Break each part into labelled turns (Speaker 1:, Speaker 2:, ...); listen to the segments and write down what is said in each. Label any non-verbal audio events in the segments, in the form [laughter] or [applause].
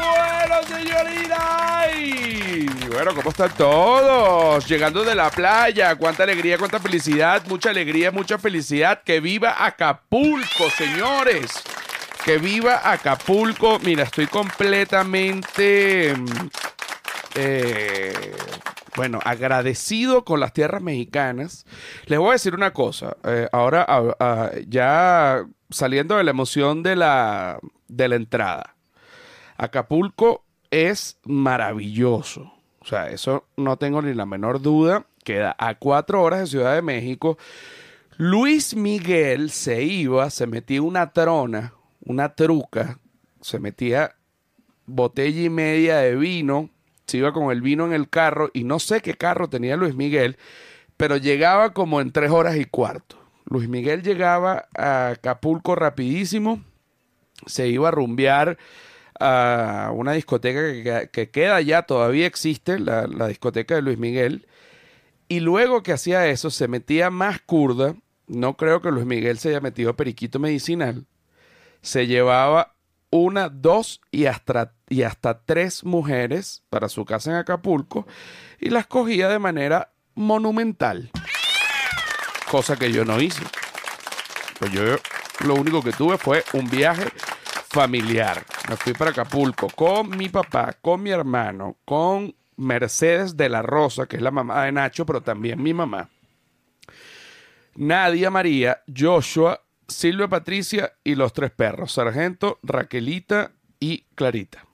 Speaker 1: Bueno, señorita. Bueno, ¿cómo están todos? Llegando de la playa. Cuánta alegría, cuánta felicidad. Mucha alegría, mucha felicidad. Que viva Acapulco, señores. Que viva Acapulco. Mira, estoy completamente... mm, eh, bueno, agradecido con las tierras mexicanas. Les voy a decir una cosa. eh, ahora, a- a- ya saliendo de la emoción de la, de la entrada. Acapulco es maravilloso. O sea, eso no tengo ni la menor duda. Queda a cuatro horas de Ciudad de México. Luis Miguel se iba, se metía una trona, una truca, se metía botella y media de vino, se iba con el vino en el carro y no sé qué carro tenía Luis Miguel, pero llegaba como en tres horas y cuarto. Luis Miguel llegaba a Acapulco rapidísimo, se iba a rumbear a una discoteca que, que queda ya, todavía existe, la, la discoteca de Luis Miguel, y luego que hacía eso se metía más curda, no creo que Luis Miguel se haya metido periquito medicinal, se llevaba una, dos y hasta, y hasta tres mujeres para su casa en Acapulco y las cogía de manera monumental. Cosa que yo no hice. Pues yo lo único que tuve fue un viaje familiar. Me fui para Acapulco con mi papá, con mi hermano, con Mercedes de la Rosa, que es la mamá de Nacho, pero también mi mamá. Nadia María, Joshua, Silvia Patricia y los tres perros, Sargento, Raquelita y Clarita.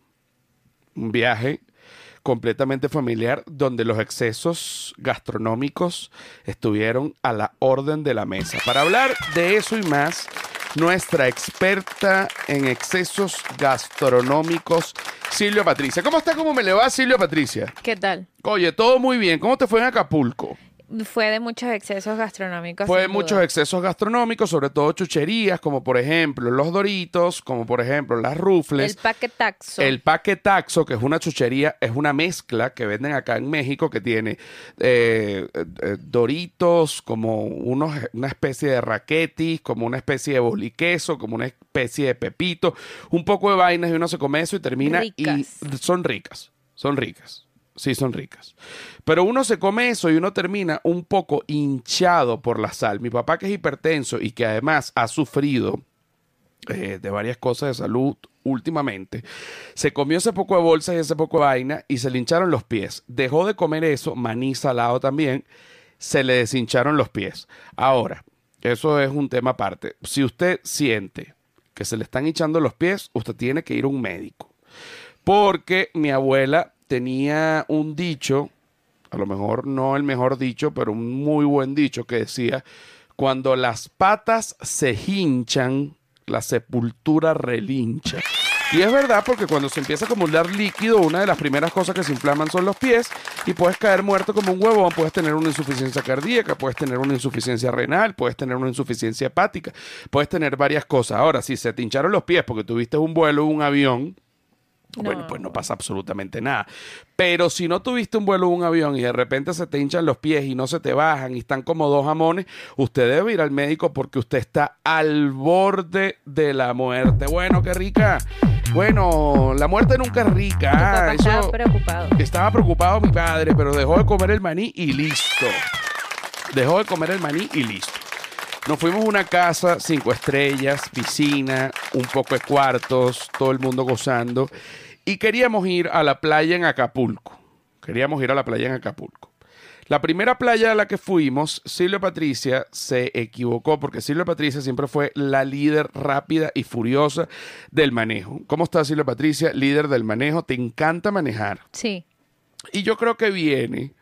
Speaker 1: Un viaje completamente familiar donde los excesos gastronómicos estuvieron a la orden de la mesa. Para hablar de eso y más, nuestra experta en excesos gastronómicos, Silvia Patricia. ¿Cómo está? ¿Cómo me le va, Silvia Patricia?
Speaker 2: ¿Qué tal?
Speaker 1: Oye, todo muy bien. ¿Cómo te fue en Acapulco?
Speaker 2: Fue de muchos excesos gastronómicos.
Speaker 1: Fue
Speaker 2: sin
Speaker 1: muchos excesos gastronómicos, sobre todo chucherías, como por ejemplo los Doritos, como por ejemplo las Rufles.
Speaker 2: El paquetaxo.
Speaker 1: El paquetaxo, que es una chuchería, es una mezcla que venden acá en México que tiene eh, eh, eh, Doritos, como unos, una especie de raquetis, como una especie de boliqueso, como una especie de pepito, un poco de vainas y uno se come eso y termina
Speaker 2: Ricas.
Speaker 1: y son ricas, son ricas. Sí, son ricas. Pero uno se come eso y uno termina un poco hinchado por la sal. Mi papá que es hipertenso y que además ha sufrido eh, de varias cosas de salud últimamente, se comió ese poco de bolsa y ese poco de vaina y se le hincharon los pies. Dejó de comer eso, maní salado también, se le deshincharon los pies. Ahora, eso es un tema aparte. Si usted siente que se le están hinchando los pies, usted tiene que ir a un médico. Porque mi abuela tenía un dicho, a lo mejor no el mejor dicho, pero un muy buen dicho que decía, cuando las patas se hinchan, la sepultura relincha. Y es verdad porque cuando se empieza a acumular líquido, una de las primeras cosas que se inflaman son los pies y puedes caer muerto como un huevón, puedes tener una insuficiencia cardíaca, puedes tener una insuficiencia renal, puedes tener una insuficiencia hepática, puedes tener varias cosas. Ahora, si se te hincharon los pies porque tuviste un vuelo, un avión, bueno,
Speaker 2: No.
Speaker 1: pues no pasa absolutamente nada. Pero si no tuviste un vuelo o un avión y de repente se te hinchan los pies y no se te bajan y están como dos jamones, usted debe ir al médico porque usted está al borde de la muerte. Bueno, qué rica. Bueno, la muerte nunca es rica. Ah,
Speaker 2: estaba
Speaker 1: eso-
Speaker 2: preocupado.
Speaker 1: estaba preocupado mi padre, pero dejó de comer el maní y listo. Dejó de comer el maní y listo. Nos fuimos a una casa, cinco estrellas, piscina, un poco de cuartos, todo el mundo gozando. Y queríamos ir a la playa en Acapulco. Queríamos ir a la playa en Acapulco. La primera playa a la que fuimos, Silvia Patricia se equivocó porque Silvia Patricia siempre fue la líder rápida y furiosa del manejo. ¿Cómo estás, Silvia Patricia? Líder del manejo. ¿Te encanta manejar?
Speaker 2: Sí.
Speaker 1: Y yo creo que viene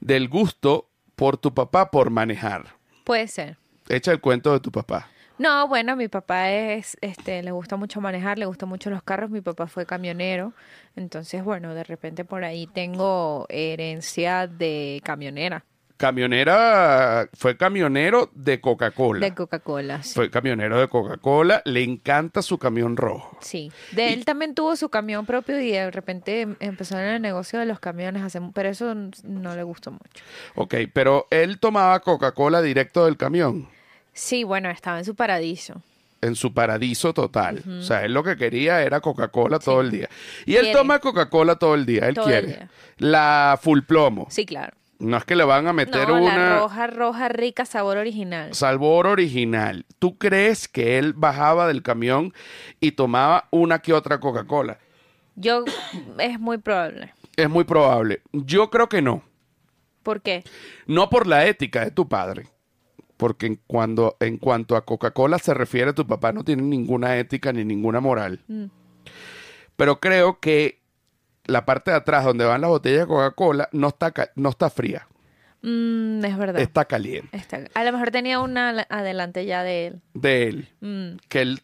Speaker 1: del gusto por tu papá por manejar.
Speaker 2: Puede ser.
Speaker 1: Echa el cuento de tu papá.
Speaker 2: No, bueno, mi papá es, este, le gusta mucho manejar, le gustan mucho los carros. Mi papá fue camionero, entonces, bueno, de repente por ahí tengo herencia de camionera,
Speaker 1: Camionera, fue camionero de Coca-Cola.
Speaker 2: de Coca-Cola. Sí.
Speaker 1: Fue camionero de Coca-Cola. Le encanta su camión rojo.
Speaker 2: Sí, de él también tuvo su camión propio y de repente em- empezó en el negocio de los camiones, pero eso no le gustó mucho.
Speaker 1: Ok, pero él tomaba Coca-Cola directo del camión.
Speaker 2: Sí, bueno, estaba en su paradiso.
Speaker 1: en su paradiso total. O sea, él lo que quería era Coca-Cola todo el día. Y él toma Coca-Cola todo el día, él
Speaker 2: Todo
Speaker 1: quiere.
Speaker 2: día.
Speaker 1: La full plomo.
Speaker 2: Sí, claro.
Speaker 1: No es que le van a meter
Speaker 2: No,
Speaker 1: una
Speaker 2: la roja, roja, rica, sabor original.
Speaker 1: sabor original. ¿Tú crees que él bajaba del camión y tomaba una que otra Coca-Cola?
Speaker 2: Yo, es muy probable.
Speaker 1: Es muy probable. Yo creo que no.
Speaker 2: ¿Por qué?
Speaker 1: No por la ética de tu padre. Porque en, cuando, en cuanto a Coca-Cola se refiere, tu papá no tiene ninguna ética ni ninguna moral.
Speaker 2: Mm.
Speaker 1: Pero creo que la parte de atrás donde van las botellas de Coca-Cola no está, ca- no está fría,
Speaker 2: Mm, es verdad.
Speaker 1: está caliente.
Speaker 2: Está- A lo mejor tenía una adelante ya de él.
Speaker 1: De él,
Speaker 2: Mm.
Speaker 1: que él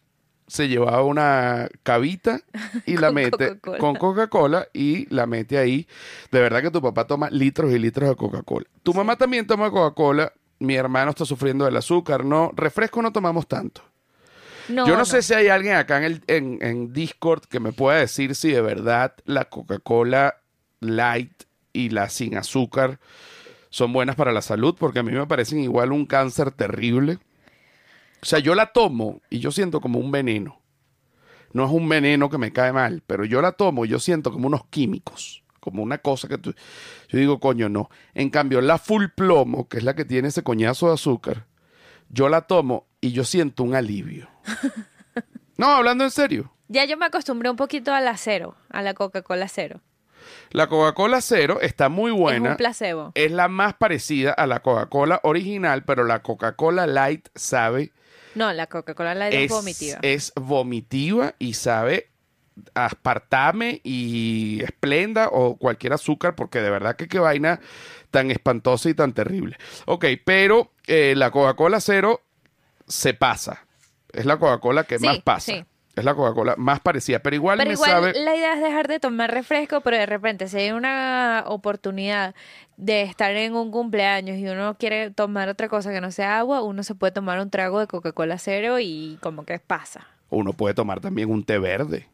Speaker 1: se llevaba una cabita [laughs] y la
Speaker 2: Con
Speaker 1: mete con Coca-Cola y la mete ahí. De verdad que tu papá toma litros y litros de Coca-Cola. Tu mamá también toma Coca-Cola. Mi hermano está sufriendo del azúcar. No, refresco no tomamos tanto.
Speaker 2: No,
Speaker 1: Yo no, sé si hay alguien acá en, el, en, en Discord que me pueda decir si de verdad la Coca-Cola light y la sin azúcar son buenas para la salud, porque a mí me parecen igual un cáncer terrible. O sea, yo la tomo y yo siento como un veneno. No es un veneno que me cae mal, pero yo la tomo y yo siento como unos químicos, como una cosa que tú... Yo digo, coño, no. En cambio, la full plomo, que es la que tiene ese coñazo de azúcar, yo la tomo y yo siento un alivio. [laughs] No, hablando en serio.
Speaker 2: Ya yo me acostumbré un poquito a la cero, a la Coca-Cola cero.
Speaker 1: La Coca-Cola cero está muy
Speaker 2: Es
Speaker 1: buena.
Speaker 2: un placebo.
Speaker 1: Es la más parecida a la Coca-Cola original, pero la Coca-Cola light sabe
Speaker 2: No, la Coca-Cola Light es,
Speaker 1: es,
Speaker 2: vomitiva.
Speaker 1: es vomitiva y sabe aspartame y esplenda o cualquier azúcar, porque de verdad que qué vaina tan espantosa y tan terrible. Ok, pero eh, la Coca-Cola cero se pasa. Es la Coca-Cola que
Speaker 2: Sí,
Speaker 1: más pasa.
Speaker 2: sí.
Speaker 1: Es la Coca-Cola más parecida, pero igual
Speaker 2: Pero
Speaker 1: me
Speaker 2: igual
Speaker 1: sabe...
Speaker 2: la idea es dejar de tomar refresco, pero de repente si hay una oportunidad de estar en un cumpleaños y uno quiere tomar otra cosa que no sea agua, uno se puede tomar un trago de Coca-Cola cero y como que pasa.
Speaker 1: Uno puede tomar también un té verde.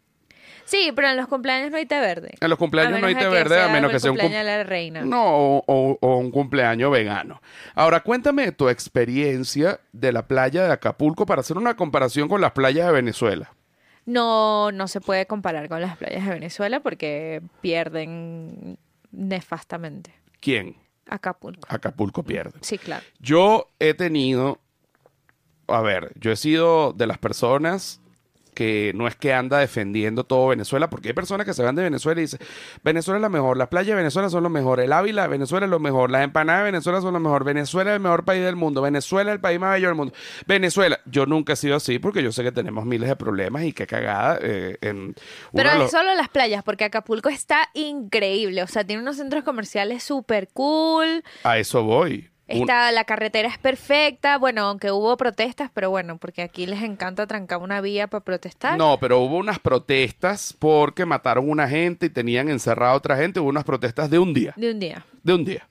Speaker 2: Sí, pero en los cumpleaños no hay té verde.
Speaker 1: En los cumpleaños no hay té
Speaker 2: de
Speaker 1: verde, a menos que sea un cum-
Speaker 2: cumpleaños de la reina.
Speaker 1: No, o, o- o un cumpleaños vegano. Ahora, cuéntame tu experiencia de la playa de Acapulco para hacer una comparación con las playas de Venezuela.
Speaker 2: No, no se puede comparar con las playas de Venezuela porque pierden nefastamente.
Speaker 1: ¿Quién?
Speaker 2: Acapulco.
Speaker 1: Acapulco pierde.
Speaker 2: Sí, claro.
Speaker 1: Yo he tenido, a ver, yo he sido de las personas que no es que anda defendiendo todo Venezuela, porque hay personas que se van de Venezuela y dicen, Venezuela es la mejor, las playas de Venezuela son lo mejor, el Ávila de Venezuela es lo mejor, las empanadas de Venezuela son lo mejor, Venezuela es el mejor país del mundo, Venezuela es el país más bello del mundo. Venezuela, yo nunca he sido así porque yo sé que tenemos miles de problemas y qué cagada eh, en
Speaker 2: Pero
Speaker 1: de
Speaker 2: es
Speaker 1: los-
Speaker 2: solo las playas, porque Acapulco está increíble. O sea, tiene unos centros comerciales súper cool.
Speaker 1: A eso voy. Un-
Speaker 2: Está, la carretera es perfecta. Bueno, aunque hubo protestas, pero bueno, porque aquí les encanta trancar una vía para protestar.
Speaker 1: No, pero hubo unas protestas porque mataron una gente y tenían encerrada a otra gente. Hubo unas protestas de un día.
Speaker 2: De un día.
Speaker 1: De un día.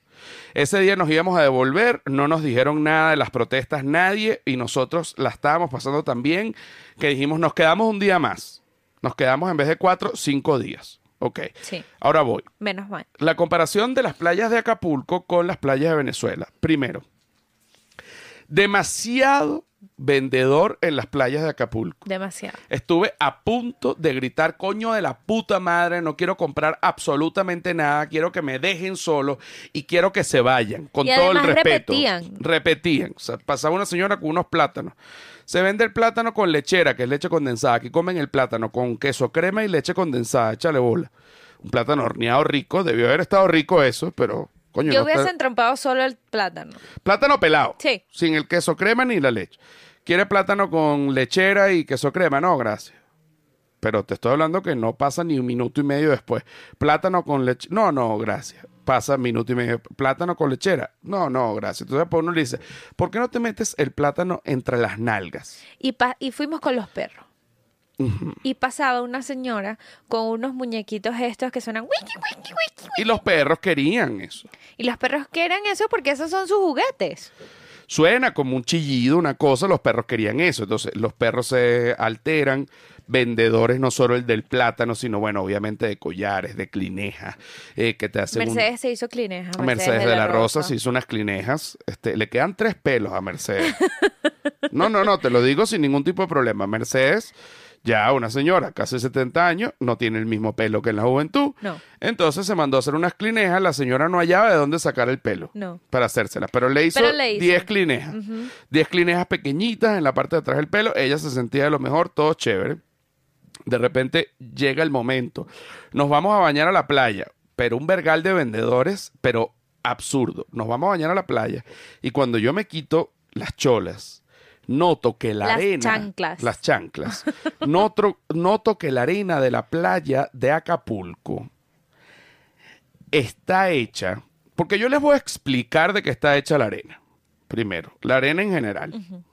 Speaker 1: Ese día nos íbamos a devolver, no nos dijeron nada de las protestas nadie y nosotros la estábamos pasando tan bien que dijimos nos quedamos un día más. Nos quedamos en vez de cuatro, cinco días. Ok.
Speaker 2: Sí.
Speaker 1: Ahora voy.
Speaker 2: Menos mal.
Speaker 1: La comparación de las playas de Acapulco con las playas de Venezuela. Primero, demasiado vendedor en las playas de Acapulco.
Speaker 2: Demasiado.
Speaker 1: Estuve a punto de gritar, coño de la puta madre, no quiero comprar absolutamente nada, quiero que me dejen solo y quiero que se vayan, con
Speaker 2: Y
Speaker 1: todo el respeto.
Speaker 2: repetían.
Speaker 1: Repetían. O sea, pasaba una señora con unos plátanos. Se vende el plátano con lechera, que es leche condensada. Aquí comen el plátano con queso crema y leche condensada. Échale bola. Un plátano horneado rico. Debió haber estado rico eso, pero coño.
Speaker 2: Yo
Speaker 1: no
Speaker 2: hubiese
Speaker 1: está-
Speaker 2: entrompado solo el plátano.
Speaker 1: Plátano pelado.
Speaker 2: Sí.
Speaker 1: Sin el queso crema ni la leche. ¿Quiere plátano con lechera y queso crema? No, gracias. Pero te estoy hablando que no pasa ni un minuto y medio después. Plátano con leche. No, no, gracias. Pasa minuto y medio. Plátano con lechera. No, no, gracias. Entonces pues uno le dice, ¿por qué no te metes el plátano entre las nalgas?
Speaker 2: Y, pa- y fuimos con los perros. Y pasaba una señora con unos muñequitos estos que suenan wiki, wiki, wiki, wiki.
Speaker 1: Y los perros querían eso.
Speaker 2: Y los perros quieren eso porque esos son sus juguetes.
Speaker 1: Suena como un chillido, una cosa, los perros querían eso. Entonces, los perros se alteran, vendedores no solo el del plátano, sino, bueno, obviamente de collares, de clinejas, eh, que te hacen un-
Speaker 2: Mercedes se hizo clineja.
Speaker 1: Mercedes, de la Rosa se hizo unas clinejas. Este, le quedan tres pelos a Mercedes. No, no, no, te lo digo sin ningún tipo de problema. Mercedes, ya una señora, casi 70 años, no tiene el mismo pelo que en la juventud.
Speaker 2: No.
Speaker 1: Entonces se mandó a hacer unas clinejas. La señora no hallaba de dónde sacar el pelo
Speaker 2: No.
Speaker 1: para hacérselas. Pero le hizo
Speaker 2: Pero le hizo.
Speaker 1: 10 clinejas. 10 clinejas pequeñitas en la parte de atrás del pelo. Ella se sentía de lo mejor, todo chévere. De repente llega el momento. Nos vamos a bañar a la playa, pero un vergal de vendedores, pero absurdo. Nos vamos a bañar a la playa y cuando yo me quito las cholas, noto que la
Speaker 2: Las
Speaker 1: arena,
Speaker 2: chanclas.
Speaker 1: las chanclas, noto, noto que la arena de la playa de Acapulco está hecha, porque yo les voy a explicar de qué está hecha la arena. Primero, la arena en general.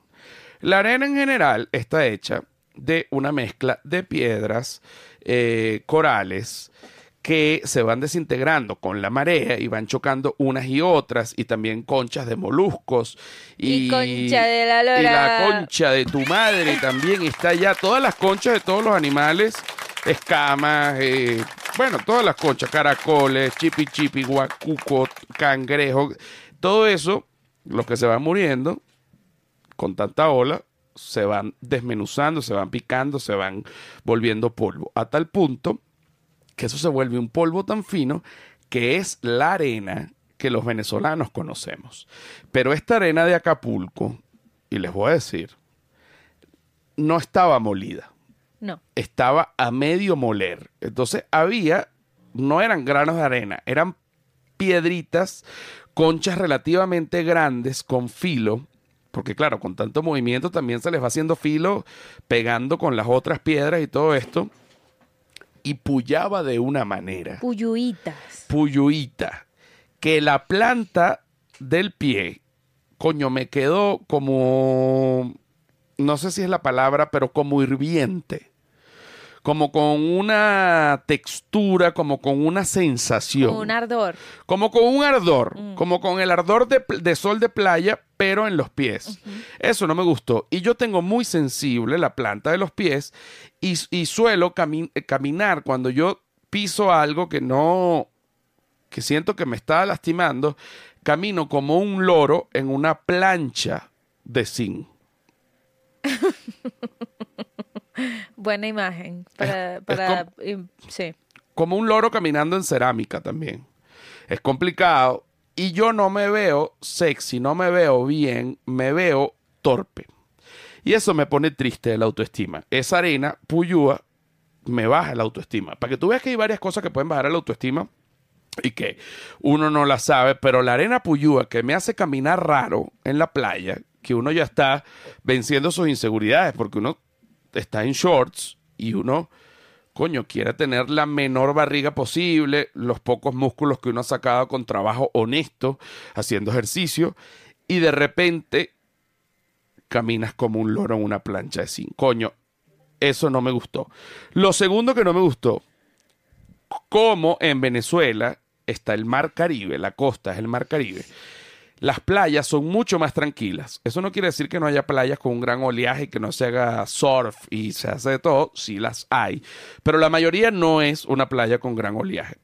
Speaker 1: La arena en general está hecha de una mezcla de piedras, eh, corales, que se van desintegrando con la marea y van chocando unas y otras, y también conchas de moluscos. Y,
Speaker 2: Y concha de la lora.
Speaker 1: Y la concha de tu madre también está allá. Todas las conchas de todos los animales, escamas, eh, bueno, todas las conchas, caracoles, chipi chipi, guacuco, cangrejo, todo eso, los que se van muriendo, con tanta ola, se van desmenuzando, se van picando, se van volviendo polvo. A tal punto que eso se vuelve un polvo tan fino que es la arena que los venezolanos conocemos. Pero esta arena de Acapulco, y les voy a decir, no estaba molida,
Speaker 2: No.
Speaker 1: estaba a medio moler. Entonces había, no eran granos de arena, eran piedritas, conchas relativamente grandes con filo, porque claro, con tanto movimiento también se les va haciendo filo, pegando con las otras piedras y todo esto, y pullaba de una manera,
Speaker 2: Puyuitas.
Speaker 1: puyuita, que la planta del pie, coño, me quedó como, no sé si es la palabra, pero como hirviente como con una textura, como con una sensación.
Speaker 2: Un ardor.
Speaker 1: Como con un ardor, como con el ardor de, sol de playa, pero en los pies. Eso no me gustó. Y yo tengo muy sensible la planta de los pies y, y suelo cami- eh, caminar cuando yo piso algo que no, que siento que me está lastimando, camino como un loro en una plancha de zinc. [laughs]
Speaker 2: Buena imagen. Para, para, im- sí.
Speaker 1: como un loro caminando en cerámica también. Es complicado y yo no me veo sexy, no me veo bien, me veo torpe. Y eso me pone triste la autoestima. Esa arena, puyúa, me baja la autoestima. Para que tú veas que hay varias cosas que pueden bajar la autoestima y que uno no la sabe, pero la arena puyúa que me hace caminar raro en la playa, que uno ya está venciendo sus inseguridades, porque uno está en shorts y uno, coño, quiere tener la menor barriga posible, los pocos músculos que uno ha sacado con trabajo honesto, haciendo ejercicio, y de repente caminas como un loro en una plancha de zinc. Coño, eso no me gustó. Lo segundo que no me gustó, como en Venezuela está el mar Caribe, la costa es el mar Caribe, las playas son mucho más tranquilas. Eso no quiere decir que no haya playas con un gran oleaje, que no se haga surf y se hace de todo, sí las hay, pero la mayoría no es una playa con gran oleaje.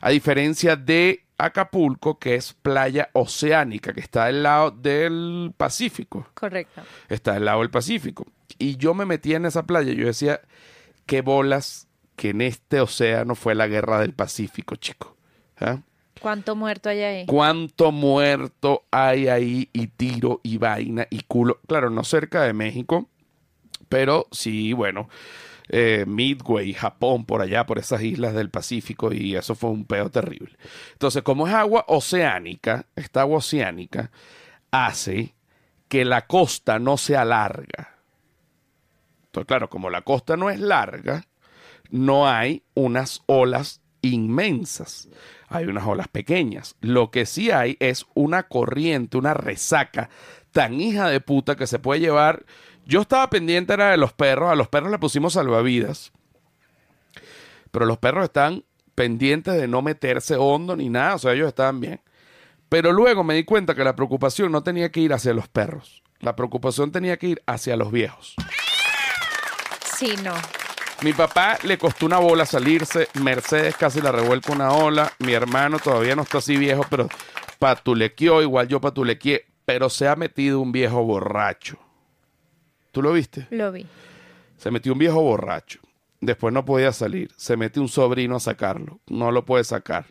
Speaker 1: A diferencia de Acapulco, que es playa oceánica, que está del lado del Pacífico
Speaker 2: Correcto.
Speaker 1: está del lado del Pacífico. Y yo me metía en esa playa y yo decía, qué bolas que en este océano fue la guerra del Pacífico, chico. ¿Ah?
Speaker 2: ¿Cuánto muerto hay ahí?
Speaker 1: ¿Cuánto muerto hay ahí y tiro y vaina y culo? Claro, no cerca de México, pero sí, bueno, eh, Midway, Japón, por allá, por esas islas del Pacífico y eso fue un peo terrible. Entonces, como es agua oceánica, esta agua oceánica hace que la costa no sea larga. Entonces, claro, como la costa no es larga, no hay unas olas inmensas. Hay unas olas pequeñas. Lo que sí hay es una corriente, una resaca tan hija de puta que se puede llevar. Yo estaba pendiente era de los perros. A los perros le pusimos salvavidas. Pero los perros están pendientes de no meterse hondo ni nada. O sea, ellos estaban bien. Pero luego me di cuenta que la preocupación no tenía que ir hacia los perros. La preocupación tenía que ir hacia los viejos.
Speaker 2: Sí, no.
Speaker 1: Mi papá le costó una bola salirse, Mercedes casi la revuelca una ola, mi hermano todavía no está así viejo, pero patulequeó, igual yo patulequeé, pero se ha metido un viejo borracho. ¿Tú lo viste?
Speaker 2: Lo vi.
Speaker 1: Se metió un viejo borracho. Después no podía salir. Se mete un sobrino a sacarlo. No lo puede sacar.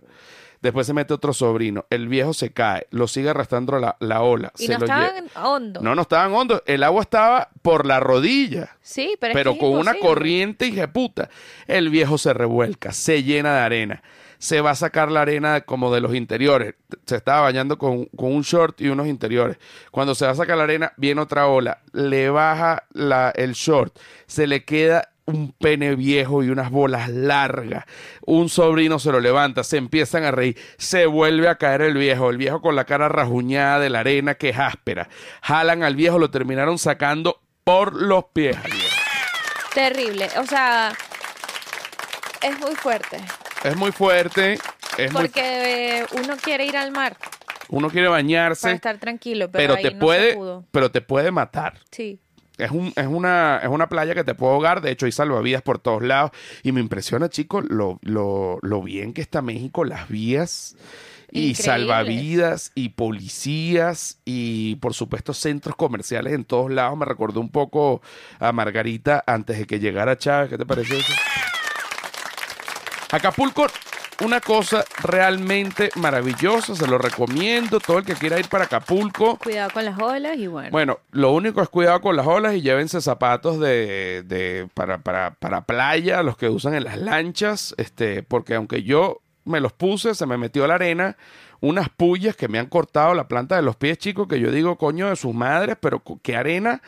Speaker 1: Después se mete otro sobrino. El viejo se cae. Lo sigue arrastrando la, la ola.
Speaker 2: Y
Speaker 1: se
Speaker 2: no
Speaker 1: lo
Speaker 2: estaban
Speaker 1: lle-
Speaker 2: hondo.
Speaker 1: No, no estaban hondos. El agua estaba por la rodilla.
Speaker 2: Sí, pero, es
Speaker 1: Pero
Speaker 2: que es
Speaker 1: con una corriente puta. El viejo se revuelca, se llena de arena. Se va a sacar la arena como de los interiores. Se estaba bañando con, con un short y unos interiores. Cuando se va a sacar la arena, viene otra ola. Le baja la, el short. Se le queda un pene viejo y unas bolas largas. Un sobrino se lo levanta, se empiezan a reír, se vuelve a caer el viejo, el viejo con la cara rajuñada de la arena que es áspera. Jalan al viejo, lo terminaron sacando por los pies.
Speaker 2: Terrible. O sea, es muy fuerte.
Speaker 1: Es muy fuerte, es muy-
Speaker 2: Porque eh, uno quiere ir al mar
Speaker 1: uno quiere
Speaker 2: para
Speaker 1: bañarse,
Speaker 2: estar tranquilo, pero,
Speaker 1: pero
Speaker 2: ahí
Speaker 1: te
Speaker 2: no
Speaker 1: puede,
Speaker 2: se pudo.
Speaker 1: pero te puede matar.
Speaker 2: Sí.
Speaker 1: Es, un, es, una, es una playa que te puede ahogar. De hecho, hay salvavidas por todos lados. Y me impresiona, chicos, lo, lo, lo bien que está México, las vías. Y
Speaker 2: Increíble.
Speaker 1: salvavidas y policías y por supuesto centros comerciales en todos lados. Me recordó un poco a Margarita antes de que llegara Chávez. ¿Qué te parece eso? Acapulco, una cosa realmente maravillosa. Se lo recomiendo. Todo el que quiera ir para Acapulco.
Speaker 2: Cuidado con las olas y bueno.
Speaker 1: Bueno, lo único es cuidado con las olas y llévense zapatos de, de- para, para, para playa, los que usan en las lanchas, este, porque aunque yo me los puse, se me metió la arena, unas pullas que me han cortado la planta de los pies, chicos, que yo digo, coño, de sus madres, pero qué arena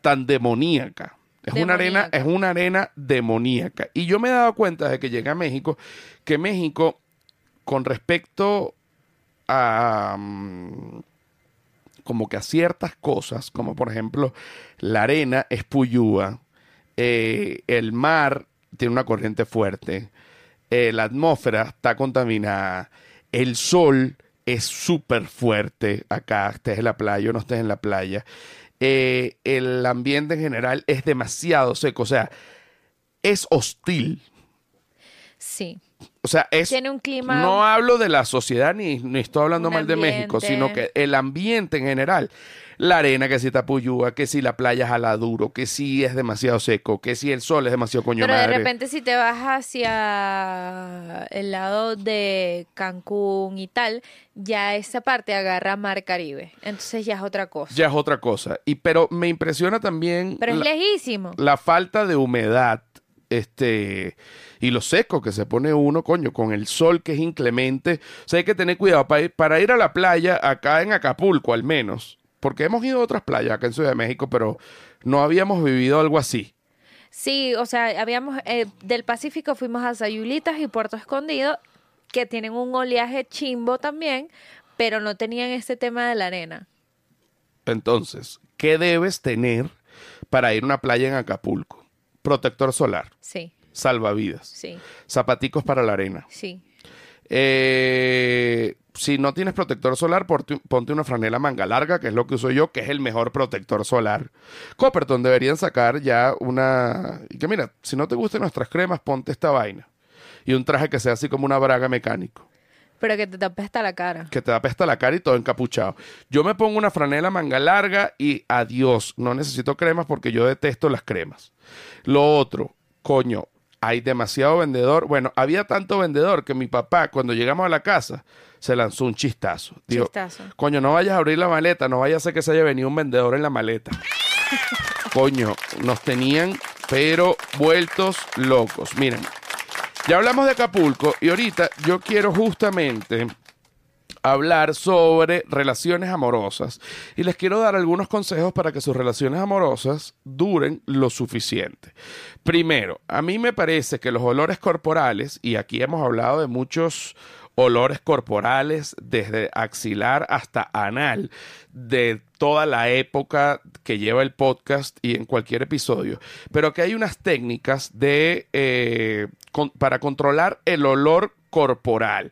Speaker 1: tan demoníaca. Es una arena,
Speaker 2: Demoníaca.
Speaker 1: es una arena demoníaca. Y yo me he dado cuenta de que llegué a México, que México, con respecto a mm, como que a ciertas cosas, como por ejemplo la arena es puyúa, eh, el mar tiene una corriente fuerte, eh, la atmósfera está contaminada, el sol es súper fuerte acá, estés en la playa o no estés en la playa, eh, el ambiente en general es demasiado seco, o sea, es hostil.
Speaker 2: sí.
Speaker 1: O sea, es
Speaker 2: Tiene un clima.
Speaker 1: no hablo de la sociedad ni, ni estoy hablando mal de México, sino que el ambiente en general. La arena que si está puyúa, que si la playa jala duro, que si es demasiado seco, que si el sol es demasiado coño
Speaker 2: Pero de repente si te vas hacia el lado de Cancún y tal, ya esa parte agarra mar Caribe. Entonces ya es otra cosa.
Speaker 1: Ya es otra cosa. Y pero me impresiona también
Speaker 2: Pero es
Speaker 1: la,
Speaker 2: lejísimo.
Speaker 1: la falta de humedad. Este, y lo seco que se pone uno, coño, con el sol que es inclemente. O sea, hay que tener cuidado para ir, para ir a la playa, acá en Acapulco al menos, porque hemos ido a otras playas acá en Ciudad de México, pero no habíamos vivido algo así.
Speaker 2: Sí, o sea, habíamos eh, del Pacífico fuimos a Sayulitas y Puerto Escondido, que tienen un oleaje chimbo también, pero no tenían este tema de la arena.
Speaker 1: Entonces, ¿qué debes tener para ir a una playa en Acapulco? Protector solar,
Speaker 2: Sí,
Speaker 1: salvavidas,
Speaker 2: sí,
Speaker 1: zapaticos para la arena.
Speaker 2: sí.
Speaker 1: Eh, si no tienes protector solar, ponte, una franela manga larga, que es lo que uso yo, que es el mejor protector solar. Copperton deberían sacar ya una... Y que mira, si no te gustan nuestras cremas, ponte esta vaina. Y un traje que sea así como una braga mecánico.
Speaker 2: Pero que te tape hasta la cara.
Speaker 1: que te apesta la cara y todo encapuchado. Yo me pongo una franela manga larga y adiós, no necesito cremas porque yo detesto las cremas. Lo otro, coño, hay demasiado vendedor. Bueno, había tanto vendedor que mi papá, cuando llegamos a la casa, se lanzó un chistazo. Digo,
Speaker 2: Chistazo.
Speaker 1: coño, no vayas a abrir la maleta, no vaya a ser que se haya venido un vendedor en la maleta. [laughs] coño, nos tenían, pero vueltos locos. Miren, ya hablamos de Acapulco y ahorita yo quiero justamente hablar sobre relaciones amorosas. Y les quiero dar algunos consejos para que sus relaciones amorosas duren lo suficiente. Primero, a mí me parece que los olores corporales, y aquí hemos hablado de muchos olores corporales desde axilar hasta anal de toda la época que lleva el podcast y en cualquier episodio, pero que hay unas técnicas de eh, para controlar el olor corporal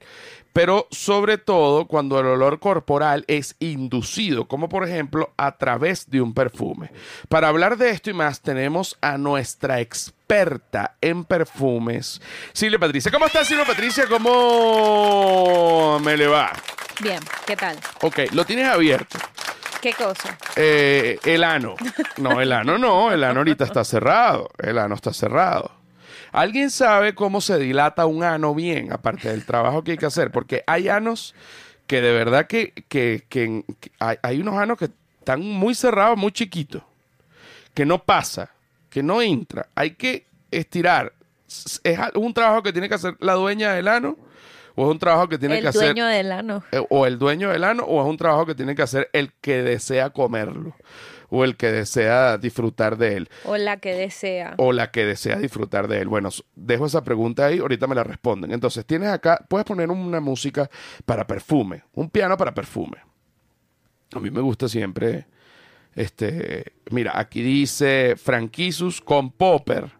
Speaker 1: pero sobre todo cuando el olor corporal es inducido, como por ejemplo a través de un perfume. Para hablar de esto y más tenemos a nuestra experta en perfumes, Silvia Patricia. ¿Cómo estás, Silvia Patricia? ¿Cómo me le va?
Speaker 2: Bien, ¿qué tal?
Speaker 1: Ok, lo tienes abierto.
Speaker 2: ¿Qué cosa?
Speaker 1: Eh, el ano. No, el ano no, el ano ahorita está cerrado. El ano está cerrado. ¿Alguien sabe cómo se dilata un ano bien, aparte del trabajo que hay que hacer? Porque hay anos que de verdad que, que, que- hay, hay unos anos que están muy cerrados, muy chiquitos, que no pasa, que no entra. Hay que estirar. ¿Es un trabajo que tiene que hacer la dueña del ano? ¿O es un trabajo que tiene
Speaker 2: el
Speaker 1: que hacer
Speaker 2: dueño del ano.
Speaker 1: eh, o el dueño del ano o es un trabajo que tiene que hacer el que desea comerlo o el que desea disfrutar de él
Speaker 2: O la que desea.
Speaker 1: o la que desea disfrutar de él. Bueno, dejo esa pregunta ahí, ahorita me la responden. Entonces, tienes acá, puedes poner una música para perfume, un piano para perfume. A mí me gusta siempre, este, mira, aquí dice Franquisus con Popper,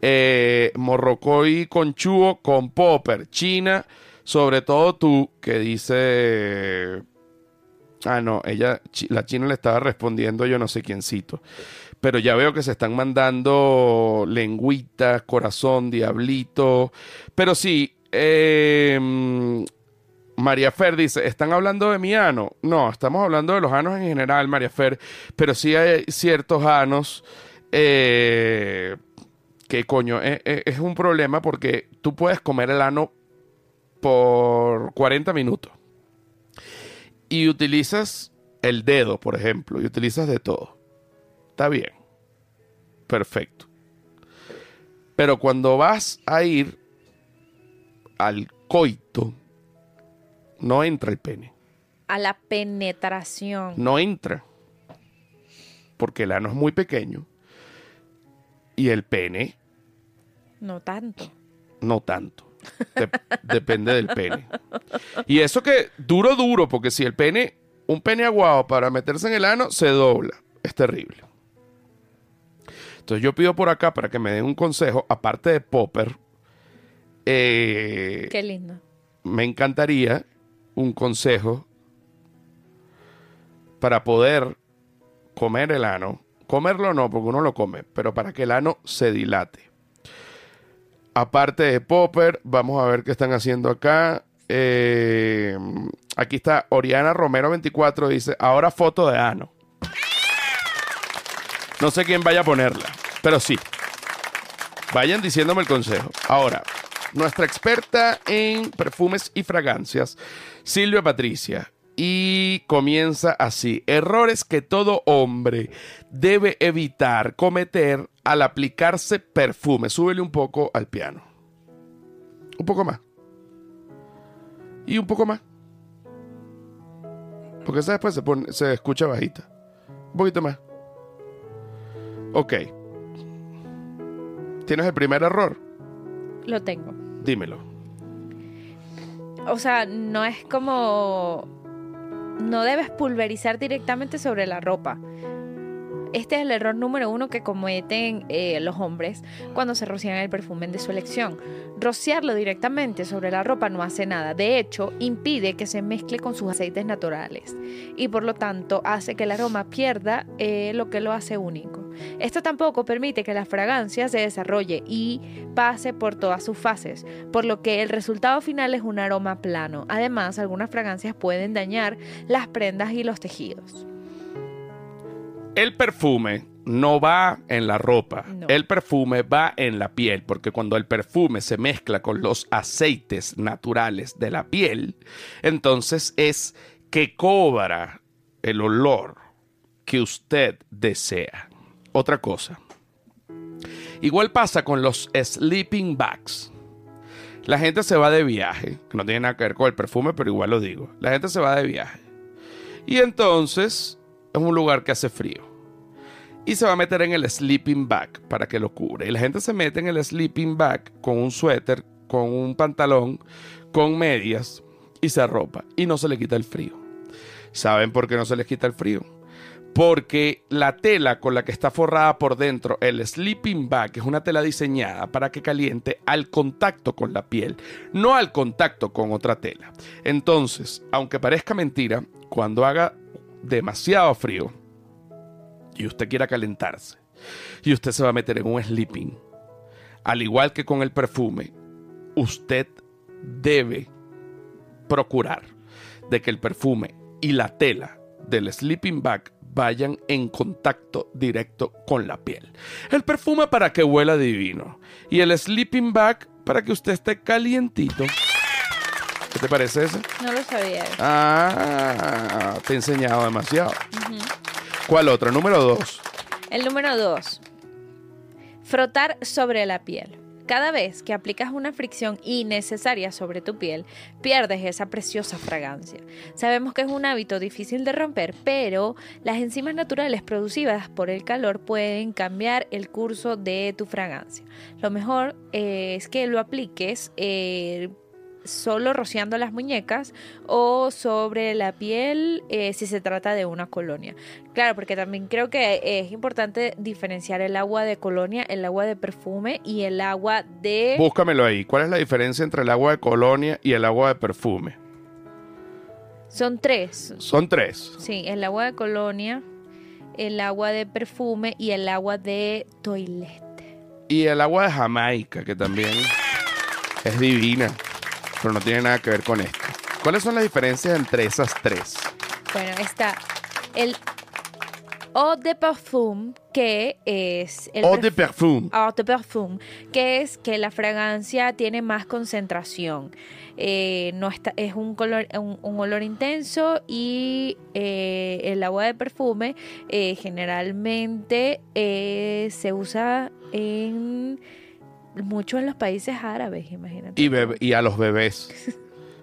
Speaker 1: eh, Morrocoy con Chuo con Popper, China, sobre todo tú, que dice... Ah, no, ella, la china le estaba respondiendo yo no sé quiéncito. Pero ya veo que se están mandando lengüitas, corazón, diablito. Pero sí, mm, María Fer dice, ¿están hablando de mi ano? No, estamos hablando de los anos en general, María Fer. Pero sí hay ciertos anos eh, que, coño, es, es- es un problema porque tú puedes comer el ano por 40 minutos. Y utilizas el dedo, por ejemplo, y utilizas de todo. Está bien. Perfecto. Pero cuando vas a ir al coito, no entra el pene.
Speaker 2: A la penetración.
Speaker 1: No entra. Porque el ano es muy pequeño. Y el pene,
Speaker 2: No tanto.
Speaker 1: no tanto. Dep- depende del pene. Y eso que duro, duro, porque si el pene, un pene aguado para meterse en el ano, se dobla. Es terrible. Entonces yo pido por acá para que me den un consejo, aparte de Popper, eh,
Speaker 2: Qué lindo.
Speaker 1: me encantaría un consejo para poder comer el ano. Comerlo no, porque uno lo come, pero para que el ano se dilate. Aparte de Popper, vamos a ver qué están haciendo acá. Eh, aquí está Oriana Romero 24, dice, ahora foto de ano. No sé quién vaya a ponerla, pero sí. Vayan diciéndome el consejo. Ahora, nuestra experta en perfumes y fragancias, Silvia Patricia. Y comienza así. Errores que todo hombre debe evitar cometer al aplicarse perfume. Súbele un poco al piano. Un poco más. Y un poco más. Porque esa después se, pone, se escucha bajita. Un poquito más. Ok. ¿Tienes el primer error?
Speaker 2: Lo tengo.
Speaker 1: Dímelo.
Speaker 2: O sea, no es como... No debes pulverizar directamente sobre la ropa. Este es el error número uno que cometen eh, los hombres cuando se rocian el perfume de su elección. Rociarlo directamente sobre la ropa no hace nada. De hecho, impide que se mezcle con sus aceites naturales y por lo tanto hace que el aroma pierda eh, lo que lo hace único. Esto tampoco permite que la fragancia se desarrolle y pase por todas sus fases, por lo que el resultado final es un aroma plano. Además, algunas fragancias pueden dañar las prendas y los tejidos.
Speaker 1: El perfume no va en la ropa.
Speaker 2: No.
Speaker 1: El perfume va en la piel, porque cuando el perfume se mezcla con los aceites naturales de la piel, entonces es que cobra el olor que usted desea. Otra cosa. Igual pasa con los sleeping bags. La gente se va de viaje, que no tiene nada que ver con el perfume, pero igual lo digo. La gente se va de viaje. Y entonces es un lugar que hace frío. Y se va a meter en el sleeping bag para que lo cubre. Y la gente se mete en el sleeping bag con un suéter, con un pantalón, con medias y se arropa. Y no se le quita el frío. ¿Saben por qué no se les quita el frío? Porque la tela con la que está forrada por dentro, el sleeping bag, es una tela diseñada para que caliente al contacto con la piel, no al contacto con otra tela. Entonces, aunque parezca mentira, cuando haga demasiado frío y usted quiera calentarse y usted se va a meter en un sleeping, al igual que con el perfume, usted debe procurar de que el perfume y la tela del sleeping bag vayan en contacto directo con la piel. El perfume para que huela divino y el sleeping bag para que usted esté calientito. ¿Qué te parece ese?
Speaker 2: No lo sabía.
Speaker 1: Ah, te he enseñado demasiado. ¿Cuál otro? Número dos.
Speaker 2: El número dos. Frotar sobre la piel. Cada vez que aplicas una fricción innecesaria sobre tu piel, pierdes esa preciosa fragancia. Sabemos que es un hábito difícil de romper, pero las enzimas naturales producidas por el calor pueden cambiar el curso de tu fragancia. Lo mejor eh, es que lo apliques eh, solo rociando las muñecas o sobre la piel eh, si se trata de una colonia. Claro, porque también creo que es importante diferenciar el agua de colonia, el agua de perfume y el agua de...
Speaker 1: Búscamelo ahí. ¿Cuál es la diferencia entre el agua de colonia y el agua de perfume?
Speaker 2: Son tres.
Speaker 1: Son tres.
Speaker 2: Sí, el agua de colonia, el agua de perfume y el agua de toilette.
Speaker 1: Y el agua de Jamaica, que también es divina pero no tiene nada que ver con esto. ¿Cuáles son las diferencias entre esas tres?
Speaker 2: Bueno, está el eau de parfum, que es... El
Speaker 1: eau de parfum.
Speaker 2: Eau de parfum, que es que la fragancia tiene más concentración. Eh, no está, es un, color, un, olor intenso y eh, el agua de perfume eh, generalmente se usa en mucho en los países árabes, imagínate.
Speaker 1: Y, y a los bebés.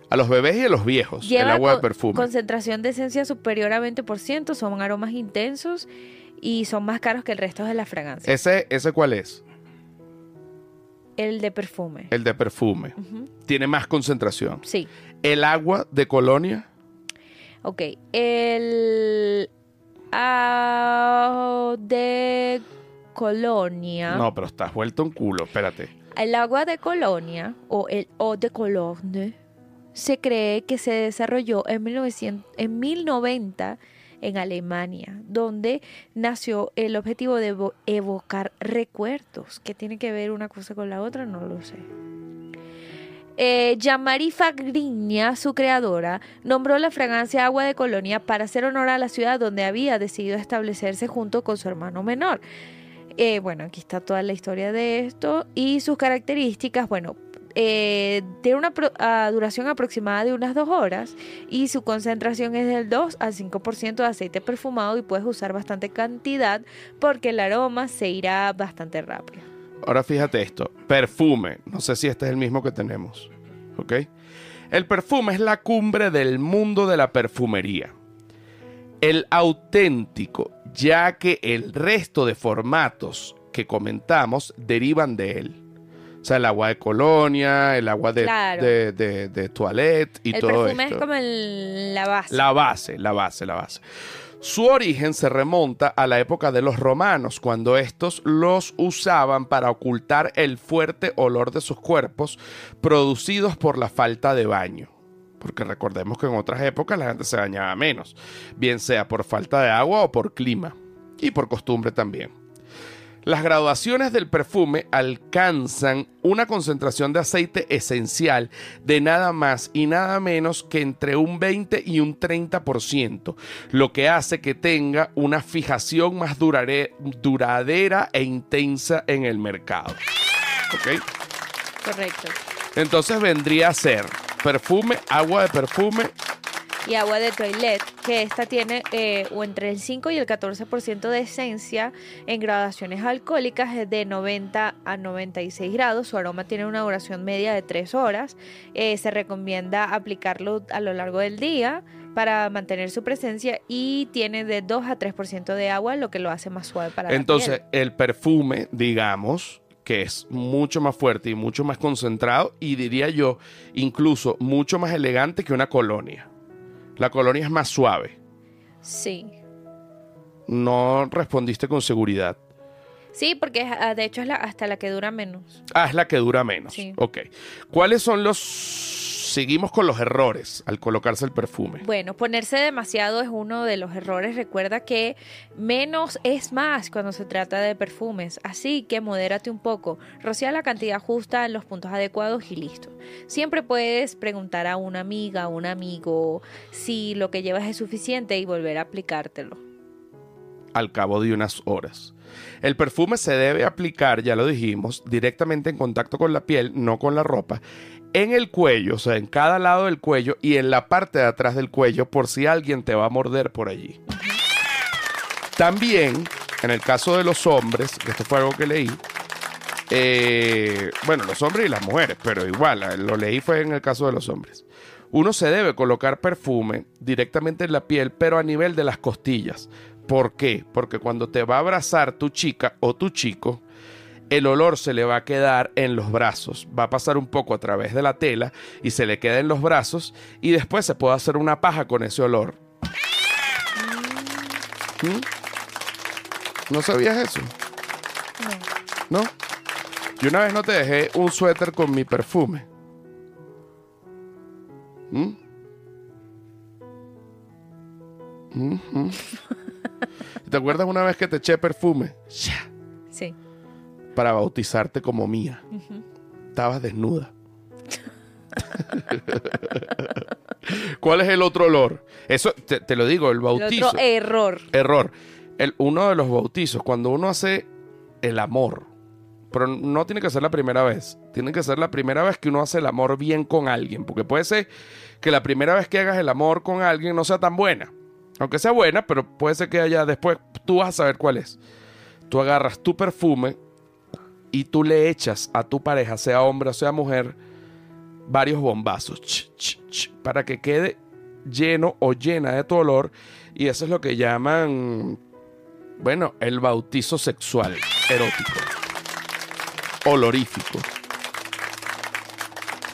Speaker 1: A los bebés y a los viejos, el agua de perfume.
Speaker 2: Concentración de esencia superior a 20%, son aromas intensos y son más caros que el resto de la fragancia.
Speaker 1: ¿Ese, ese cuál es?
Speaker 2: El de perfume.
Speaker 1: El de perfume. Tiene más concentración.
Speaker 2: Sí.
Speaker 1: ¿El agua de colonia?
Speaker 2: Ok. El agua de Colonia.
Speaker 1: No, pero estás vuelto un culo, espérate.
Speaker 2: El agua de Colonia o el eau de Cologne se cree que se desarrolló en, 1900, en 1090 en Alemania, donde nació el objetivo de evocar recuerdos. ¿Qué tiene que ver una cosa con la otra? No lo sé. Eh, Jean-Marie Fagriña, su creadora, nombró la fragancia Agua de Colonia para hacer honor a la ciudad donde había decidido establecerse junto con su hermano menor. Eh, bueno, aquí está toda la historia de esto y sus características, bueno, eh, tiene una duración aproximada de unas dos horas y su concentración es del 2 al 5% de aceite perfumado y puedes usar bastante cantidad porque el aroma se irá bastante rápido.
Speaker 1: Ahora fíjate esto, perfume, no sé si este es el mismo que tenemos, ¿ok? El perfume es la cumbre del mundo de la perfumería. El auténtico ya que el resto de formatos que comentamos derivan de él. O sea, el agua de colonia, el agua de, de, de, toilette y todo esto. El perfume
Speaker 2: es como la base.
Speaker 1: La base, la base, la base. Su origen se remonta a la época de los romanos, cuando estos los usaban para ocultar el fuerte olor de sus cuerpos producidos por la falta de baño porque recordemos que en otras épocas la gente se bañaba menos, bien sea por falta de agua o por clima, y por costumbre también. Las graduaciones del perfume alcanzan una concentración de aceite esencial de nada más y nada menos que entre un 20 y un 30%, lo que hace que tenga una fijación más duradera e intensa en el mercado. ¿Ok?
Speaker 2: Correcto.
Speaker 1: Entonces vendría a ser perfume, agua de perfume.
Speaker 2: Y agua de toilette, que esta tiene eh, o entre el 5 y el 14% de esencia en gradaciones alcohólicas de 90 a 96 grados. Su aroma tiene una duración media de 3 horas. Eh, se recomienda aplicarlo a lo largo del día para mantener su presencia y tiene de 2 a 3% de agua, lo que lo hace más suave para
Speaker 1: Entonces,
Speaker 2: la piel.
Speaker 1: el perfume, digamos, que es mucho más fuerte y mucho más concentrado y diría yo incluso mucho más elegante que una colonia. La colonia es más suave.
Speaker 2: Sí.
Speaker 1: No respondiste con seguridad.
Speaker 2: Sí, porque ah, de hecho es la, hasta la que dura menos.
Speaker 1: Ah, es la que dura menos. Sí. Ok. ¿Cuáles son los seguimos con los errores al colocarse el perfume.
Speaker 2: Bueno, ponerse demasiado es uno de los errores. Recuerda que menos es más cuando se trata de perfumes. Así que modérate un poco. Rocía la cantidad justa en los puntos adecuados y listo. Siempre puedes preguntar a una amiga, a un amigo, si lo que llevas es suficiente y volver a aplicártelo.
Speaker 1: Al cabo de unas horas. El perfume se debe aplicar, ya lo dijimos, directamente en contacto con la piel, no con la ropa, en el cuello, o sea, en cada lado del cuello y en la parte de atrás del cuello por si alguien te va a morder por allí. También, en el caso de los hombres, esto fue algo que leí, eh, bueno, los hombres y las mujeres, pero igual, lo leí fue en el caso de los hombres. Uno se debe colocar perfume directamente en la piel, pero a nivel de las costillas. ¿Por qué? Porque cuando te va a abrazar tu chica o tu chico, el olor se le va a quedar en los brazos, va a pasar un poco a través de la tela y se le queda en los brazos y después se puede hacer una paja con ese olor. ¿Mm? ¿No sabías eso? No. ¿No? Yo una vez no te dejé un suéter con mi perfume. ¿Mm? [laughs] ¿Te acuerdas una vez que te eché perfume?
Speaker 2: Sí
Speaker 1: para bautizarte como mía. Estabas desnuda. [laughs] ¿Cuál es el otro olor? Eso te, lo digo, el bautizo.
Speaker 2: El otro error.
Speaker 1: Error. El, uno de los bautizos, cuando uno hace el amor, pero no tiene que ser la primera vez, tiene que ser la primera vez que uno hace el amor bien con alguien, porque puede ser que la primera vez que hagas el amor con alguien no sea tan buena, aunque sea buena, pero puede ser que haya después, tú vas a saber cuál es. Tú agarras tu perfume, y tú le echas a tu pareja, sea hombre o sea mujer, varios bombazos para que quede lleno o llena de tu olor. Y eso es lo que llaman, bueno, el bautizo sexual erótico, olorífico.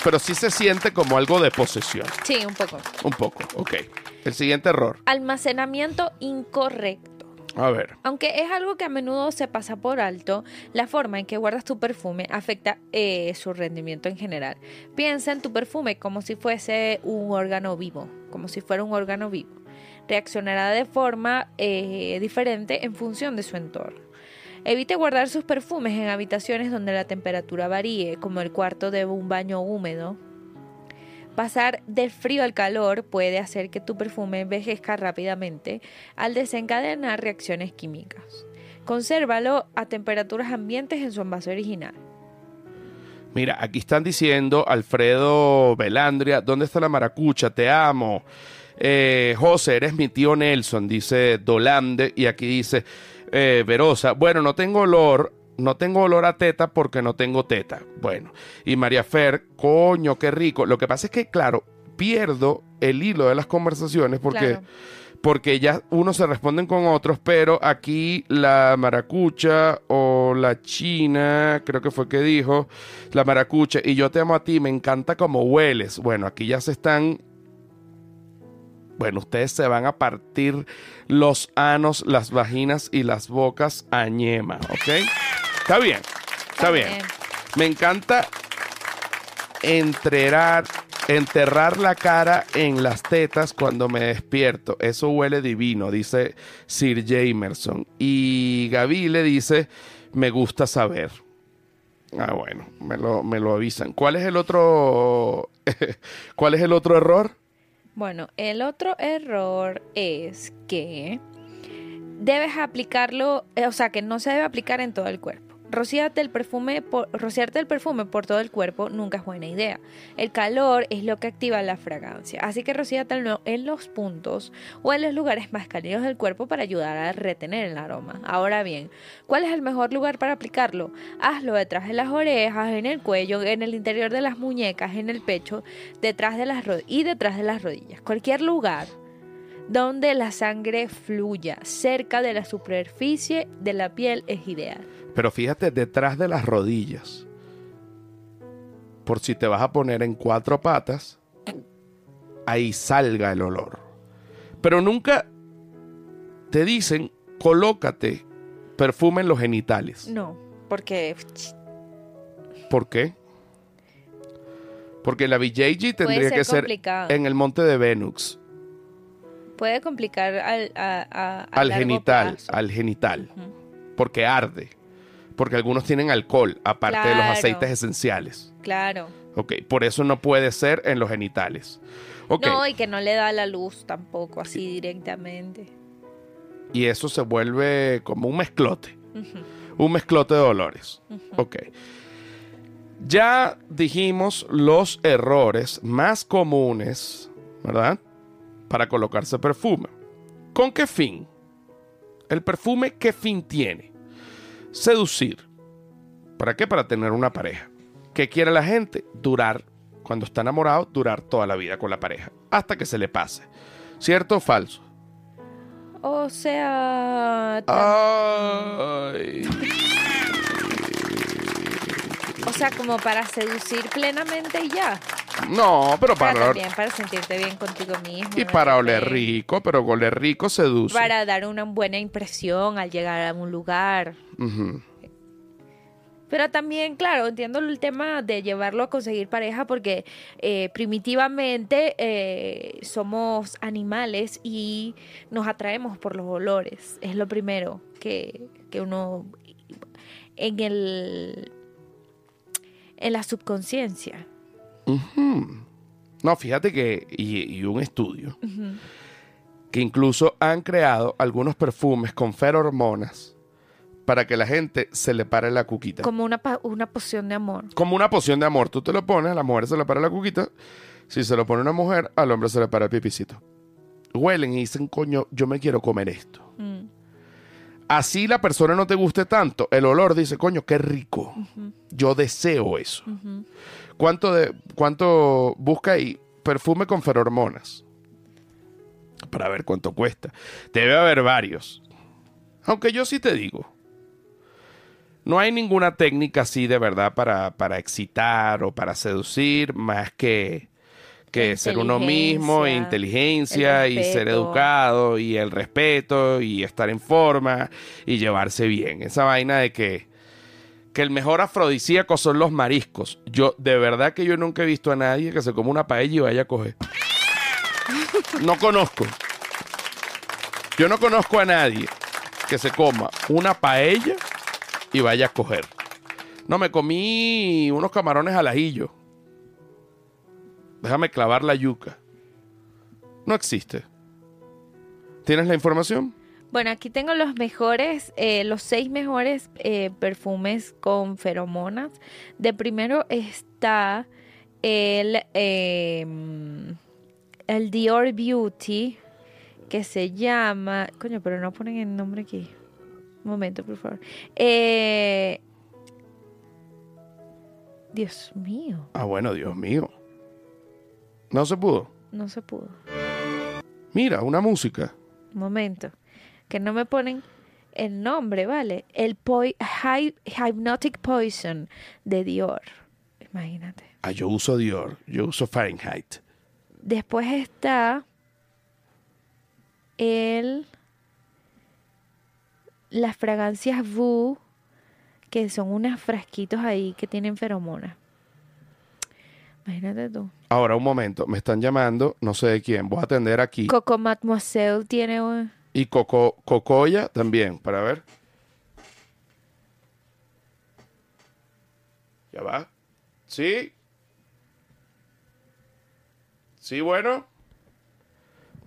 Speaker 1: Pero sí se siente como algo de posesión.
Speaker 2: Sí, un poco.
Speaker 1: Un poco, ok. El siguiente error.
Speaker 2: Almacenamiento incorrecto.
Speaker 1: A ver.
Speaker 2: Aunque es algo que a menudo se pasa por alto, la forma en que guardas tu perfume afecta eh, su rendimiento en general. Piensa en tu perfume como si fuese un órgano vivo, como si fuera un órgano vivo. Reaccionará de forma eh, diferente en función de su entorno. Evite guardar sus perfumes en habitaciones donde la temperatura varíe, como el cuarto de un baño húmedo, Pasar del frío al calor puede hacer que tu perfume envejezca rápidamente al desencadenar reacciones químicas. Consérvalo a temperaturas ambientes en su envase original.
Speaker 1: Mira, aquí están diciendo Alfredo Belandria, ¿dónde está la maracucha? Te amo. Eh, José, eres mi tío Nelson, dice Dolande, y aquí dice eh, Verosa, bueno, no tengo olor no tengo olor a teta porque no tengo teta. Bueno, y María Fer, coño, qué rico. Lo que pasa es que, claro, pierdo el hilo de las conversaciones porque, porque ya unos se responden con otros, pero aquí la maracucha o la china, creo que fue que dijo, la maracucha, y yo te amo a ti, me encanta como hueles. Bueno, aquí ya se están bueno, ustedes se van a partir los anos, las vaginas y las bocas a ñema, ¿ok? Está bien, está, bien. Me encanta enterrar, enterrar la cara en las tetas cuando me despierto. Eso huele divino, dice Sir Jamerson. Y Gaby le dice, me gusta saber. Ah, bueno, me lo, me lo avisan. ¿Cuál es el otro? [laughs] ¿Cuál es el otro error?
Speaker 2: Bueno, el otro error es que debes aplicarlo, eh, o sea, que no se debe aplicar en todo el cuerpo. Rociarte el perfume por, rociarte el perfume por todo el cuerpo nunca es buena idea. El calor es lo que activa la fragancia, así que rocíatelo en los puntos o en los lugares más cálidos del cuerpo para ayudar a retener el aroma. Ahora bien, ¿cuál es el mejor lugar para aplicarlo? Hazlo detrás de las orejas, en el cuello, en el interior de las muñecas, en el pecho, detrás de las y detrás de las rodillas. Cualquier lugar donde la sangre fluya cerca de la superficie de la piel es ideal.
Speaker 1: Pero fíjate detrás de las rodillas. Por si te vas a poner en cuatro patas, ahí salga el olor. Pero nunca te dicen, colócate perfume en los genitales.
Speaker 2: No, porque...
Speaker 1: ¿Por qué? Porque la BJG tendría
Speaker 2: ser
Speaker 1: que ser
Speaker 2: complicado.
Speaker 1: en el monte de Venus,
Speaker 2: Puede complicar al, a- a- a
Speaker 1: al genital,
Speaker 2: plazo.
Speaker 1: al genital, porque arde. Porque algunos tienen alcohol, aparte de los aceites esenciales.
Speaker 2: Claro.
Speaker 1: Ok, por eso no puede ser en los genitales.
Speaker 2: No, y que no le da la luz tampoco, así directamente.
Speaker 1: y eso se vuelve como un mezclote. Un mezclote de dolores. Ok. Ya dijimos los errores más comunes, ¿verdad? Para colocarse perfume. ¿Con qué fin? El perfume, ¿qué fin tiene? Seducir. ¿Para qué? Para tener una pareja. ¿Qué quiere la gente? Durar, cuando está enamorado, durar toda la vida con la pareja. Hasta que se le pase. ¿Cierto o falso?
Speaker 2: O sea,
Speaker 1: Ay.
Speaker 2: o sea, como para seducir plenamente y ya.
Speaker 1: No, pero
Speaker 2: Pero
Speaker 1: para,
Speaker 2: también para sentirte bien contigo mismo.
Speaker 1: y para oler rico, pero oler rico seduce.
Speaker 2: Para dar una buena impresión al llegar a un lugar. Pero también, claro, entiendo el tema de llevarlo a conseguir pareja porque eh, primitivamente eh, somos animales y nos atraemos por los olores. Es lo primero que, que uno en el en la subconsciencia.
Speaker 1: No, fíjate que, y, y un estudio, que incluso han creado algunos perfumes con ferormonas para que la gente se le pare la cuquita.
Speaker 2: Como una, una poción de amor.
Speaker 1: Como una poción de amor. Tú te lo pones, a la mujer se le para la cuquita. Si se lo pone una mujer, al hombre se le para el pipicito. Huelen y dicen, coño, yo me quiero comer esto.
Speaker 2: Mm.
Speaker 1: Así la persona no te guste tanto, el olor dice, coño, qué rico. Yo deseo eso. ¿Cuánto, de, ¿Cuánto busca ahí? Perfume con ferormonas. Para ver cuánto cuesta. Debe haber varios. Aunque yo sí te digo. No hay ninguna técnica así de verdad para, para excitar o para seducir más que, que ser uno mismo, e inteligencia
Speaker 2: el
Speaker 1: y ser educado y el respeto y estar en forma y llevarse bien. Esa vaina de que, que el mejor afrodisíaco son los mariscos. Yo, de verdad que yo nunca he visto a nadie que se coma una paella y vaya a coger. No conozco. Yo no conozco a nadie que se coma una paella y vaya a coger. No, me comí unos camarones al ajillo. Déjame clavar la yuca. No existe. ¿Tienes la información?
Speaker 2: Bueno, aquí tengo los mejores, eh, los seis mejores eh, perfumes con feromonas. De primero está el, eh, el Dior Beauty, que se llama... Coño, pero no ponen el nombre aquí. Un momento, por favor. Eh, Dios mío,
Speaker 1: Ah, bueno, Dios mío. No se pudo.
Speaker 2: no se pudo.
Speaker 1: Mira, una música.
Speaker 2: Un momento. Que no me ponen el nombre, ¿vale? El Hy- Hypnotic Poison de Dior. Imagínate.
Speaker 1: Ah, yo uso Dior. Yo uso Fahrenheit.
Speaker 2: Después está el las fragancias Vu que son unos frasquitos ahí que tienen feromonas. Imagínate tú.
Speaker 1: Ahora, un momento. Me están llamando. No sé de quién. Voy a atender aquí.
Speaker 2: Coco Mademoiselle tiene un-
Speaker 1: y Coco, Cocoya también. Para ver. Ya va. Sí. Sí, bueno.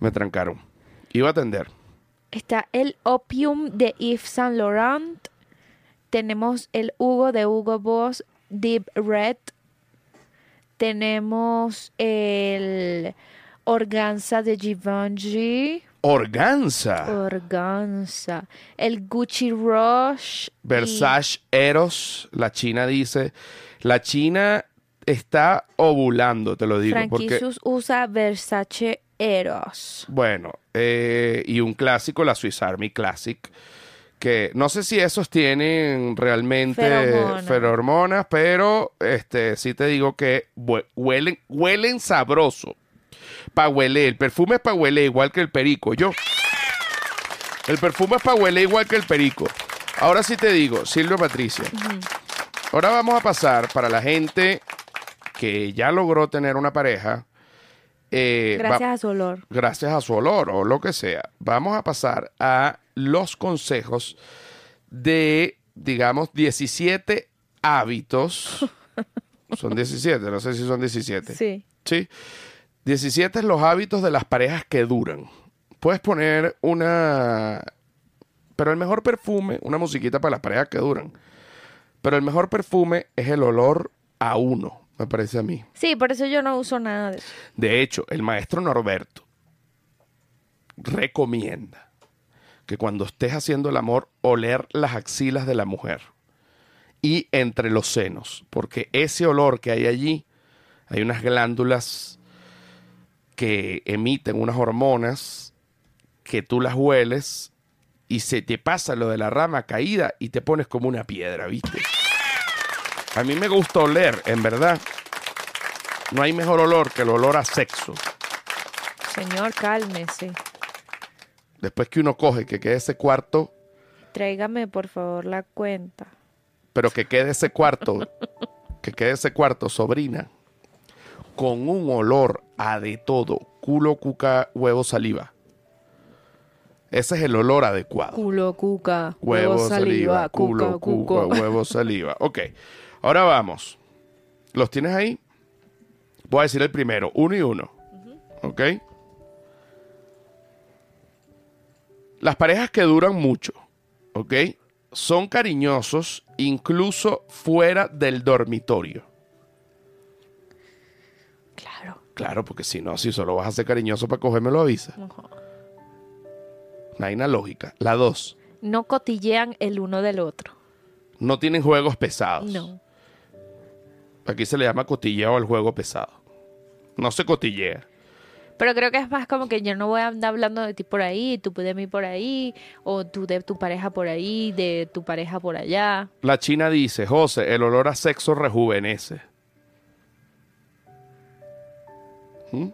Speaker 1: Me trancaron. Iba a atender.
Speaker 2: Está el Opium de Yves Saint Laurent. Tenemos el Hugo de Hugo Boss Deep Red. Tenemos el Organza de Givenchy.
Speaker 1: Organza.
Speaker 2: Organza. El Gucci Rush. y
Speaker 1: Versace Eros. La China dice. La China está ovulando, te lo digo. Porque,
Speaker 2: Franquicius usa Versace Eros.
Speaker 1: bueno, eh, y un clásico, la Swiss Army Classic. Que no sé si esos tienen realmente
Speaker 2: Feromonas.
Speaker 1: feromonas, pero este sí te digo que hue- huelen, huelen sabroso. Pa' huele, el perfume es pa' huele igual que el perico, yo. El perfume es pa' huele igual que el perico. Ahora sí te digo, Silvia Patricia. Ahora vamos a pasar para la gente que ya logró tener una pareja, eh,
Speaker 2: Gracias a su olor.
Speaker 1: gracias a su olor o lo que sea, vamos a pasar a los consejos de, digamos, 17 hábitos. [laughs] Son 17, no sé si son 17.
Speaker 2: Sí.
Speaker 1: Sí. 17 es los hábitos de las parejas que duran. Puedes poner una... Pero el mejor perfume, una musiquita para las parejas que duran. Pero el mejor perfume es el olor a uno, me parece a mí.
Speaker 2: Sí, por eso yo no uso nada de eso.
Speaker 1: De hecho, el maestro Norberto recomienda que cuando estés haciendo el amor, oler las axilas de la mujer y entre los senos, porque ese olor que hay allí, hay unas glándulas que emiten unas hormonas que tú las hueles y se te pasa lo de la rama caída y te pones como una piedra, ¿viste? A mí me gusta oler, en verdad. No hay mejor olor que el olor a sexo.
Speaker 2: Señor, cálmese.
Speaker 1: Después que uno coge, que quede ese cuarto,
Speaker 2: Tráigame, por favor, la cuenta.
Speaker 1: pero que quede ese cuarto, que quede ese cuarto, sobrina, con un olor a de todo, culo, cuca, huevo, saliva. Ese es el olor adecuado.
Speaker 2: Culo, cuca,
Speaker 1: Huevo, saliva, culo, cuca, huevo, saliva. Ok, ahora vamos. ¿Los tienes ahí? Voy a decir el primero, uno y uno. ¿Ok? Las parejas que duran mucho, ¿ok? Son cariñosos incluso fuera del dormitorio.
Speaker 2: Claro.
Speaker 1: Claro, porque si no, si solo vas a ser cariñoso para cogerme lo avisa. No hay una lógica. La dos,
Speaker 2: No cotillean el uno del otro.
Speaker 1: no tienen juegos pesados.
Speaker 2: No.
Speaker 1: Aquí se le llama cotilleo al juego pesado. No se cotillea.
Speaker 2: Pero creo que es más como que yo no voy a andar hablando de ti por ahí, tú de mí por ahí, o tú de tu pareja por ahí, de tu pareja por allá.
Speaker 1: La china dice, José, el olor a sexo rejuvenece. ¿Mm?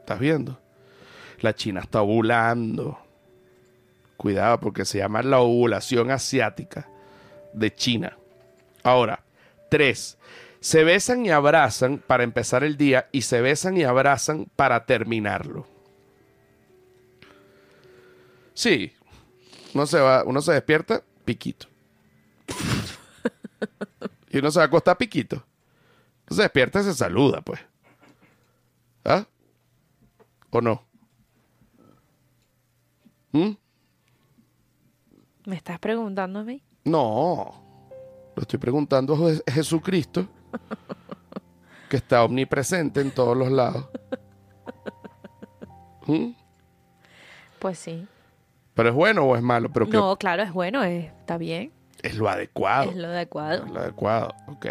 Speaker 1: ¿Estás viendo? La china está ovulando. Cuidado, porque se llama la ovulación asiática de China. Ahora, tres. Se besan y abrazan para empezar el día y se besan y abrazan para terminarlo. Sí. Uno se va, uno se despierta, piquito. y uno se va a acostar piquito. Uno se despierta y se saluda, pues. ¿Ah? ¿O no? ¿Mm?
Speaker 2: ¿Me estás preguntando a mí?
Speaker 1: No. Lo estoy preguntando a Je- Jesucristo, que está omnipresente en todos los lados. ¿Mm?
Speaker 2: Pues sí.
Speaker 1: ¿Pero es bueno o es malo? Pero que
Speaker 2: No, claro, es bueno, es- está bien,
Speaker 1: es lo adecuado.
Speaker 2: es lo adecuado.
Speaker 1: Es lo adecuado, ok.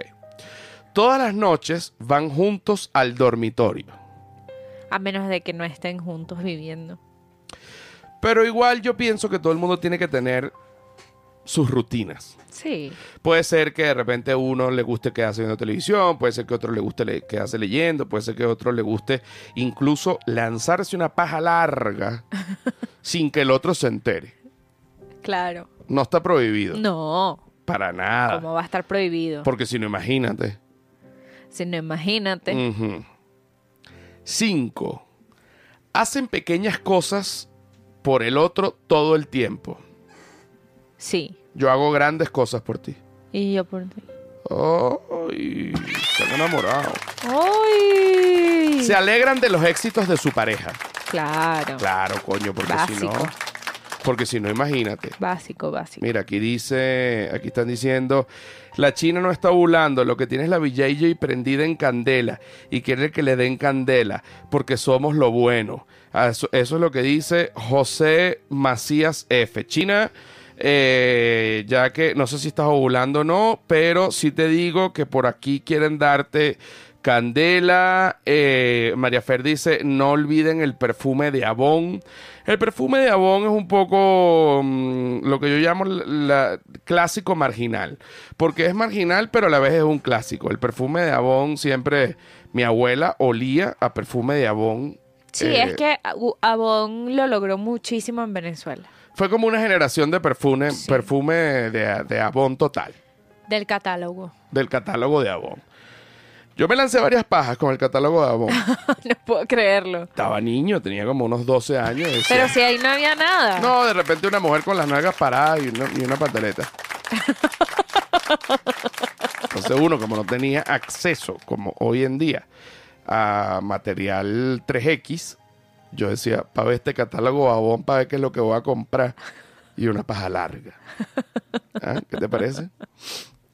Speaker 1: Todas las noches van juntos al dormitorio.
Speaker 2: A menos de que no estén juntos viviendo.
Speaker 1: Pero igual yo pienso que todo el mundo tiene que tener sus rutinas.
Speaker 2: Sí.
Speaker 1: Puede ser que de repente a uno le guste quedarse viendo televisión, puede ser que a otro le guste le- quedarse leyendo, puede ser que a otro le guste incluso lanzarse una paja larga [laughs] sin que el otro se entere.
Speaker 2: Claro.
Speaker 1: No está prohibido.
Speaker 2: No.
Speaker 1: Para nada.
Speaker 2: ¿Cómo va a estar prohibido?
Speaker 1: Porque si no, imagínate.
Speaker 2: Si no, imagínate.
Speaker 1: Cinco. Hacen pequeñas cosas por el otro todo el tiempo.
Speaker 2: Sí.
Speaker 1: Yo hago grandes cosas por ti.
Speaker 2: Y yo por ti.
Speaker 1: Ay, están enamorados.
Speaker 2: ¡Ay!
Speaker 1: Se alegran de los éxitos de su pareja.
Speaker 2: Claro.
Speaker 1: Claro, coño, porque si no. Porque si no, imagínate.
Speaker 2: Básico, básico.
Speaker 1: Mira, aquí dice, aquí están diciendo, la China no está ovulando, lo que tiene es la VJJ prendida en candela y quiere que le den candela porque somos lo bueno. Ah, Eso, eso es lo que dice José Macías F. China, eh, ya que no sé si estás ovulando o no, pero sí te digo que por aquí quieren darte candela. Eh, María Fer dice, no olviden el perfume de Avon. El perfume de Avon es un poco mm, lo que yo llamo la, la- clásico marginal, porque es marginal pero a la vez es un clásico. El perfume de Avon siempre, mi abuela olía a perfume de Avon.
Speaker 2: Sí,
Speaker 1: Eh,
Speaker 2: es que U- Avon lo logró muchísimo en Venezuela.
Speaker 1: Fue como una generación de perfume,
Speaker 2: Sí.
Speaker 1: perfume de, de Avon total.
Speaker 2: Del catálogo.
Speaker 1: del catálogo de Avon. Yo me lancé varias pajas con el catálogo de Avon. [laughs]
Speaker 2: no puedo creerlo.
Speaker 1: Estaba niño, tenía como unos 12 años. decía,
Speaker 2: Pero si ahí no había nada.
Speaker 1: No, de repente una mujer con las nalgas paradas y una, y una pantaleta. [laughs] Entonces uno, como no tenía acceso, como hoy en día, a material 3X, yo decía, para ver este catálogo Avon, para ver qué es lo que voy a comprar. Y una paja larga. [laughs] ¿Ah? ¿Qué te parece?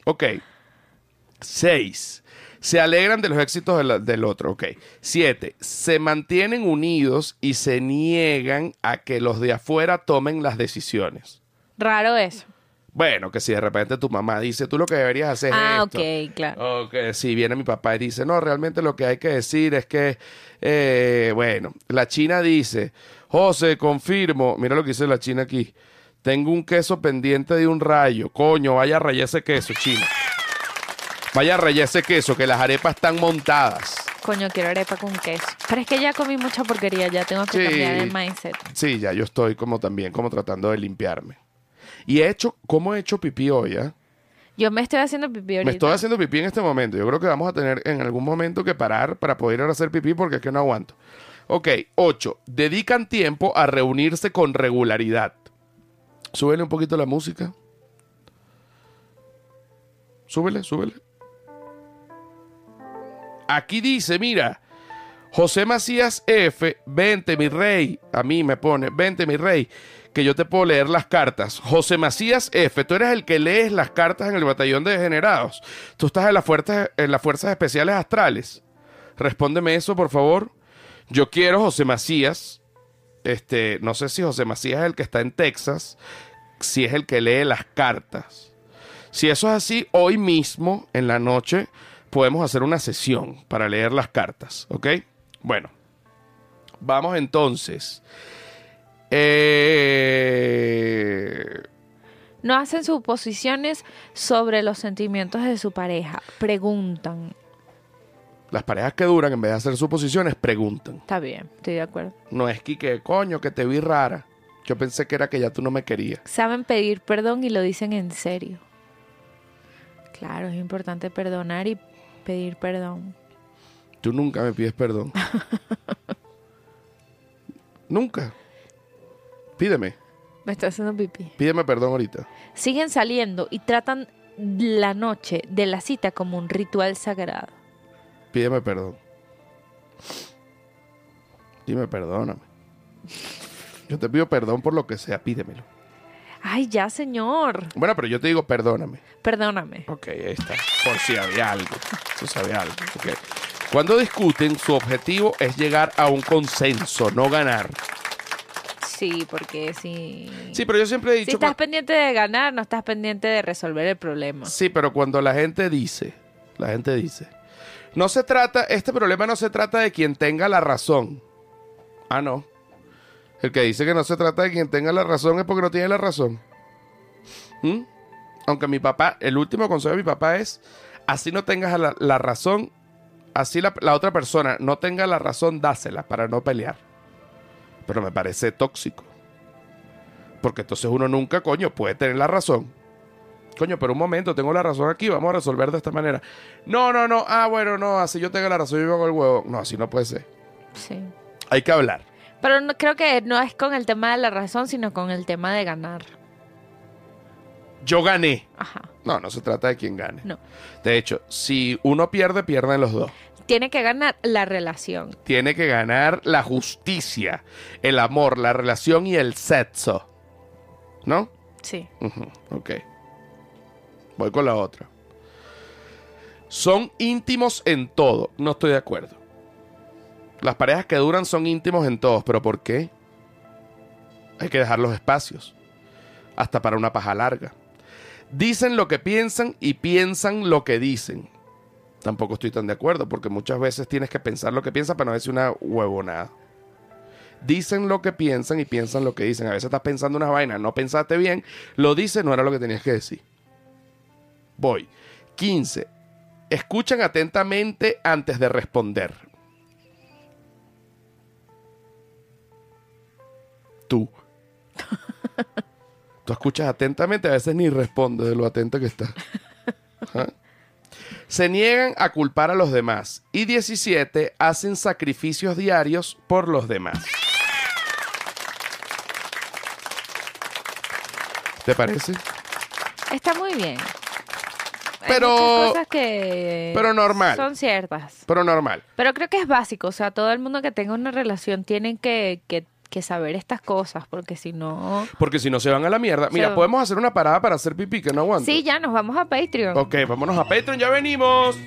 Speaker 1: Ok. Seis. Se alegran de los éxitos de la- del otro. Ok. Siete. Se mantienen unidos y se niegan a que los de afuera tomen las decisiones.
Speaker 2: Raro eso.
Speaker 1: Bueno, que si de repente tu mamá dice, tú lo que deberías hacer
Speaker 2: Ah,
Speaker 1: es esto.
Speaker 2: ok, claro.
Speaker 1: O que si viene mi papá y dice, no, realmente lo que hay que decir es que, eh, bueno, la China dice, José, confirmo, mira lo que dice la China aquí, tengo un queso pendiente de un rayo, coño, vaya a rayar ese queso, China. Vaya a rayar ese queso, que las arepas están montadas.
Speaker 2: Coño, quiero arepa con queso. Pero es que ya comí mucha porquería, ya tengo que
Speaker 1: Sí.
Speaker 2: cambiar el mindset.
Speaker 1: Sí, ya yo estoy como también, como tratando de limpiarme. Y he hecho, ¿cómo he hecho pipí hoy, ah?
Speaker 2: Yo me estoy haciendo pipí ahorita.
Speaker 1: Me estoy haciendo pipí en este momento. Yo creo que vamos a tener en algún momento que parar para poder ir a hacer pipí porque es que no aguanto. Ok, 8. Dedican tiempo a reunirse con regularidad. Súbele un poquito la música. Súbele, súbele. Aquí dice, mira, José Macías F, vente mi rey. A mí me pone, vente mi rey, que yo te puedo leer las cartas. José Macías F, tú eres el que lees las cartas en el batallón de degenerados. Tú estás en, las fuerzas en las fuerzas especiales astrales. Respóndeme eso, por favor. Yo quiero José Macías. Este, no sé si José Macías es el que está en Texas, si es el que lee las cartas. Si eso es así, hoy mismo, en la noche, podemos hacer una sesión para leer las cartas, ¿ok? Bueno, vamos entonces. Eh,
Speaker 2: No hacen suposiciones sobre los sentimientos de su pareja. Preguntan.
Speaker 1: las parejas que duran, en vez de hacer suposiciones, preguntan.
Speaker 2: Está bien, estoy de acuerdo.
Speaker 1: No es que, que, coño, que te vi rara. Yo pensé que era que ya tú no me querías.
Speaker 2: Saben pedir perdón y lo dicen en serio. Claro, es importante perdonar y pedir perdón.
Speaker 1: Tú nunca me pides perdón. [laughs] nunca. Pídeme.
Speaker 2: Me estoy haciendo pipí.
Speaker 1: Pídeme perdón ahorita.
Speaker 2: Siguen saliendo y tratan la noche de la cita como un ritual sagrado.
Speaker 1: Pídeme perdón. Dime, perdóname. Yo te pido perdón por lo que sea, pídemelo.
Speaker 2: Ay, ya, señor.
Speaker 1: Bueno, pero yo te digo perdóname.
Speaker 2: Perdóname.
Speaker 1: Ok, ahí está. Por si había algo. Por si había algo. ok. Cuando discuten, su objetivo es llegar a un consenso, no ganar.
Speaker 2: Sí, porque si...
Speaker 1: Sí, pero yo siempre he
Speaker 2: Si
Speaker 1: dicho...
Speaker 2: estás
Speaker 1: cua-
Speaker 2: pendiente de ganar, no estás pendiente de resolver el problema.
Speaker 1: Sí, pero cuando la gente dice, la gente dice, no se trata, este problema no se trata de quien tenga la razón. Ah, no. El que dice que no se trata de quien tenga la razón es porque no tiene la razón. ¿Mm? Aunque mi papá, el último consejo de mi papá es, así no tengas la, la razón, así la, la otra persona no tenga la razón, dásela para no pelear. Pero me parece tóxico. Porque entonces uno nunca, coño, puede tener la razón. Coño, pero un momento, tengo la razón aquí, vamos a resolver de esta manera. No, no, no, ah, bueno, no, así yo tengo la razón, yo hago el huevo. No, así no puede ser.
Speaker 2: Sí.
Speaker 1: Hay que hablar.
Speaker 2: Pero no, creo que no es con el tema de la razón, sino con el tema de ganar.
Speaker 1: Yo gané.
Speaker 2: Ajá.
Speaker 1: No, no se trata de quién gane.
Speaker 2: No.
Speaker 1: De hecho, si uno pierde, pierden los dos.
Speaker 2: Tiene que ganar la relación.
Speaker 1: Tiene que ganar la justicia, el amor, la relación y el sexo. ¿No?
Speaker 2: Sí.
Speaker 1: Ok. Voy con la otra. Son íntimos en todo. No estoy de acuerdo. Las parejas que duran son íntimos en todos. ¿Pero por qué? Hay que dejar los espacios. Hasta para una paja larga. Dicen lo que piensan y piensan lo que dicen. Tampoco estoy tan de acuerdo porque muchas veces tienes que pensar lo que piensas para no decir una huevonada. Dicen lo que piensan y piensan lo que dicen. A veces estás pensando una vaina, no pensaste bien, lo dices, no era lo que tenías que decir. Voy. 15. Escuchan atentamente antes de responder. Tú. [laughs] Tú escuchas atentamente, a veces ni respondes de lo atento que estás. [laughs] Se niegan a culpar a los demás. Y 17 hacen sacrificios diarios por los demás. ¿Te parece?
Speaker 2: Está muy bien.
Speaker 1: Pero-
Speaker 2: cosas que
Speaker 1: pero normal.
Speaker 2: son ciertas.
Speaker 1: Pero normal.
Speaker 2: Pero creo que es básico. O sea, todo el mundo que tenga una relación tiene que, que, que saber estas cosas, porque si no...
Speaker 1: Porque si no se van a la mierda. Mira, podemos hacer una parada para hacer pipí, que no aguanto.
Speaker 2: Sí, ya nos vamos a Patreon.
Speaker 1: Ok, vámonos a Patreon, ya venimos.